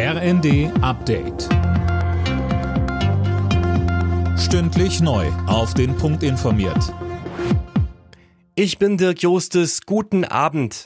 RND Update. Stündlich neu. Auf den Punkt informiert. Ich bin Dirk Jostes. Guten Abend.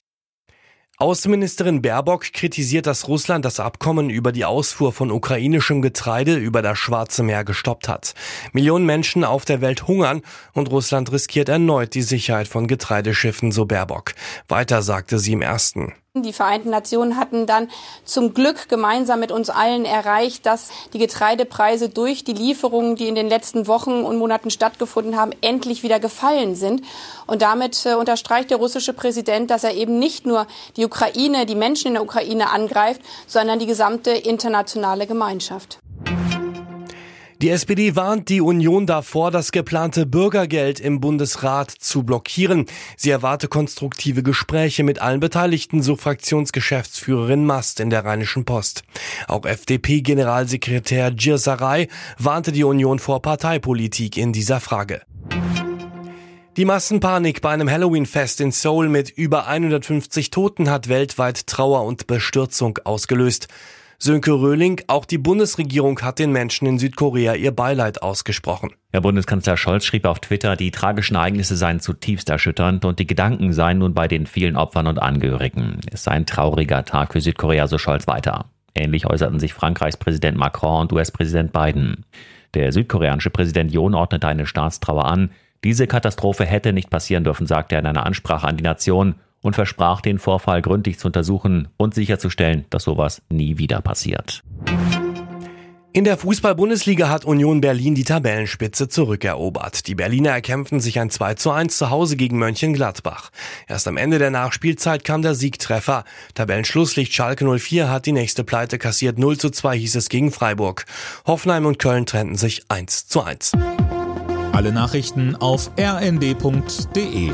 Außenministerin Baerbock kritisiert, dass Russland das Abkommen über die Ausfuhr von ukrainischem Getreide über das Schwarze Meer gestoppt hat. Millionen Menschen auf der Welt hungern und Russland riskiert erneut die Sicherheit von Getreideschiffen, so Baerbock. Weiter sagte sie im ersten. Die Vereinten Nationen hatten dann zum Glück gemeinsam mit uns allen erreicht, dass die Getreidepreise durch die Lieferungen, die in den letzten Wochen und Monaten stattgefunden haben, endlich wieder gefallen sind. Und damit äh, unterstreicht der russische Präsident, dass er eben nicht nur die Ukraine, die Menschen in der Ukraine angreift, sondern die gesamte internationale Gemeinschaft. Die SPD warnt die Union davor, das geplante Bürgergeld im Bundesrat zu blockieren. Sie erwarte konstruktive Gespräche mit allen Beteiligten, so Fraktionsgeschäftsführerin Mast in der Rheinischen Post. Auch FDP-Generalsekretär Girsaray warnte die Union vor Parteipolitik in dieser Frage. Die Massenpanik bei einem Halloween-Fest in Seoul mit über 150 Toten hat weltweit Trauer und Bestürzung ausgelöst. Sönke Röhling, auch die Bundesregierung hat den Menschen in Südkorea ihr Beileid ausgesprochen. Herr Bundeskanzler Scholz schrieb auf Twitter, die tragischen Ereignisse seien zutiefst erschütternd und die Gedanken seien nun bei den vielen Opfern und Angehörigen. Es sei ein trauriger Tag für Südkorea, so Scholz weiter. Ähnlich äußerten sich Frankreichs Präsident Macron und US-Präsident Biden. Der südkoreanische Präsident Yoon ordnete eine Staatstrauer an. Diese Katastrophe hätte nicht passieren dürfen, sagte er in einer Ansprache an die Nation und versprach, den Vorfall gründlich zu untersuchen und sicherzustellen, dass sowas nie wieder passiert. In der Fußball-Bundesliga hat Union Berlin die Tabellenspitze zurückerobert. Die Berliner erkämpften sich ein 2 zu 1 zu Hause gegen Mönchengladbach. Erst am Ende der Nachspielzeit kam der Siegtreffer. Tabellenschlusslicht Schalke 04 hat die nächste Pleite kassiert. 0 zu 2 hieß es gegen Freiburg. Hoffenheim und Köln trennten sich 1 zu 1. Alle Nachrichten auf rnd.de